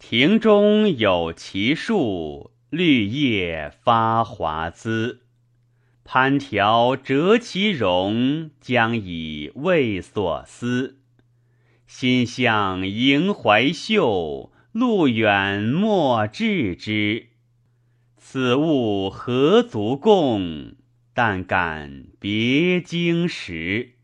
庭中有奇树，绿叶发华滋。攀条折其荣，将以慰所思。心向萦怀袖，路远莫致之。此物何足共？但感别经时。